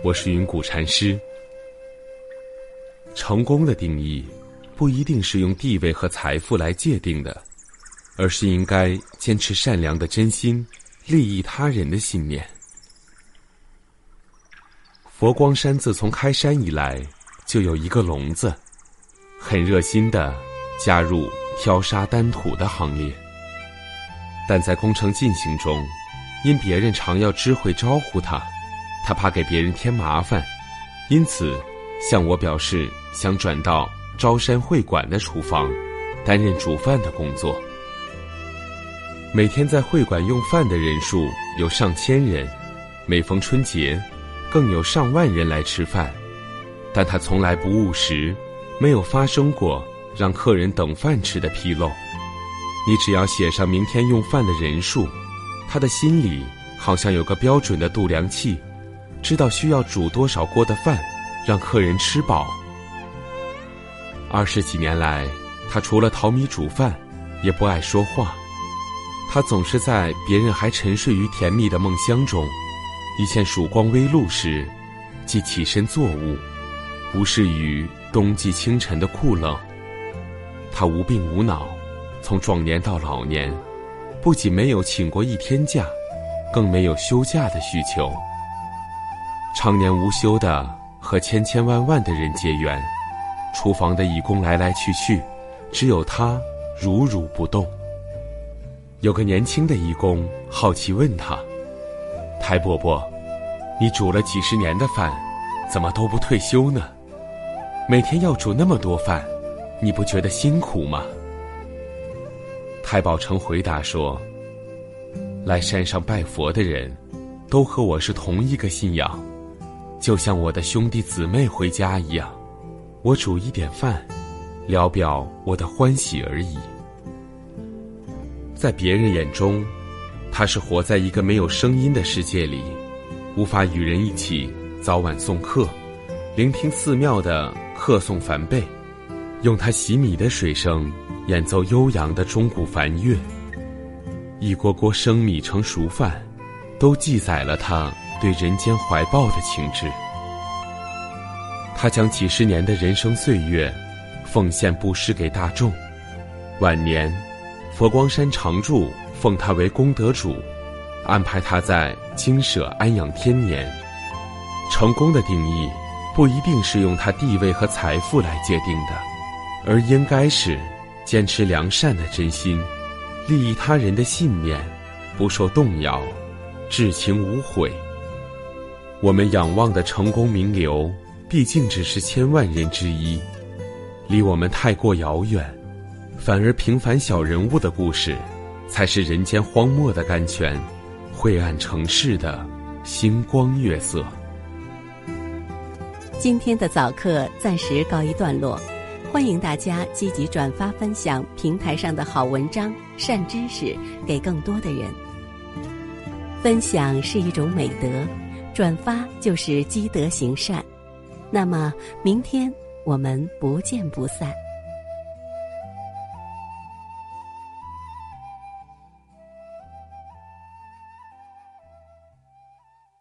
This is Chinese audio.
我是云谷禅师。成功的定义，不一定是用地位和财富来界定的，而是应该坚持善良的真心，利益他人的信念。佛光山自从开山以来，就有一个聋子，很热心的加入挑沙担土的行列，但在工程进行中，因别人常要知会招呼他。他怕给别人添麻烦，因此向我表示想转到招山会馆的厨房，担任煮饭的工作。每天在会馆用饭的人数有上千人，每逢春节，更有上万人来吃饭。但他从来不误食，没有发生过让客人等饭吃的纰漏。你只要写上明天用饭的人数，他的心里好像有个标准的度量器。知道需要煮多少锅的饭，让客人吃饱。二十几年来，他除了淘米煮饭，也不爱说话。他总是在别人还沉睡于甜蜜的梦乡中，一见曙光微露时，即起身作舞，无视于冬季清晨的酷冷。他无病无恼，从壮年到老年，不仅没有请过一天假，更没有休假的需求。常年无休的和千千万万的人结缘，厨房的义工来来去去，只有他如如不动。有个年轻的义工好奇问他：“台伯伯，你煮了几十年的饭，怎么都不退休呢？每天要煮那么多饭，你不觉得辛苦吗？”太宝成回答说：“来山上拜佛的人，都和我是同一个信仰。”就像我的兄弟姊妹回家一样，我煮一点饭，聊表我的欢喜而已。在别人眼中，他是活在一个没有声音的世界里，无法与人一起早晚送客，聆听寺庙的客诵梵呗，用他洗米的水声演奏悠扬的钟鼓梵乐。一锅锅生米成熟饭，都记载了他。对人间怀抱的情致，他将几十年的人生岁月奉献布施给大众。晚年，佛光山常住奉他为功德主，安排他在精舍安养天年。成功的定义不一定是用他地位和财富来界定的，而应该是坚持良善的真心，利益他人的信念，不受动摇，至情无悔。我们仰望的成功名流，毕竟只是千万人之一，离我们太过遥远。反而平凡小人物的故事，才是人间荒漠的甘泉，晦暗城市的星光月色。今天的早课暂时告一段落，欢迎大家积极转发分享平台上的好文章、善知识给更多的人。分享是一种美德。转发就是积德行善，那么明天我们不见不散。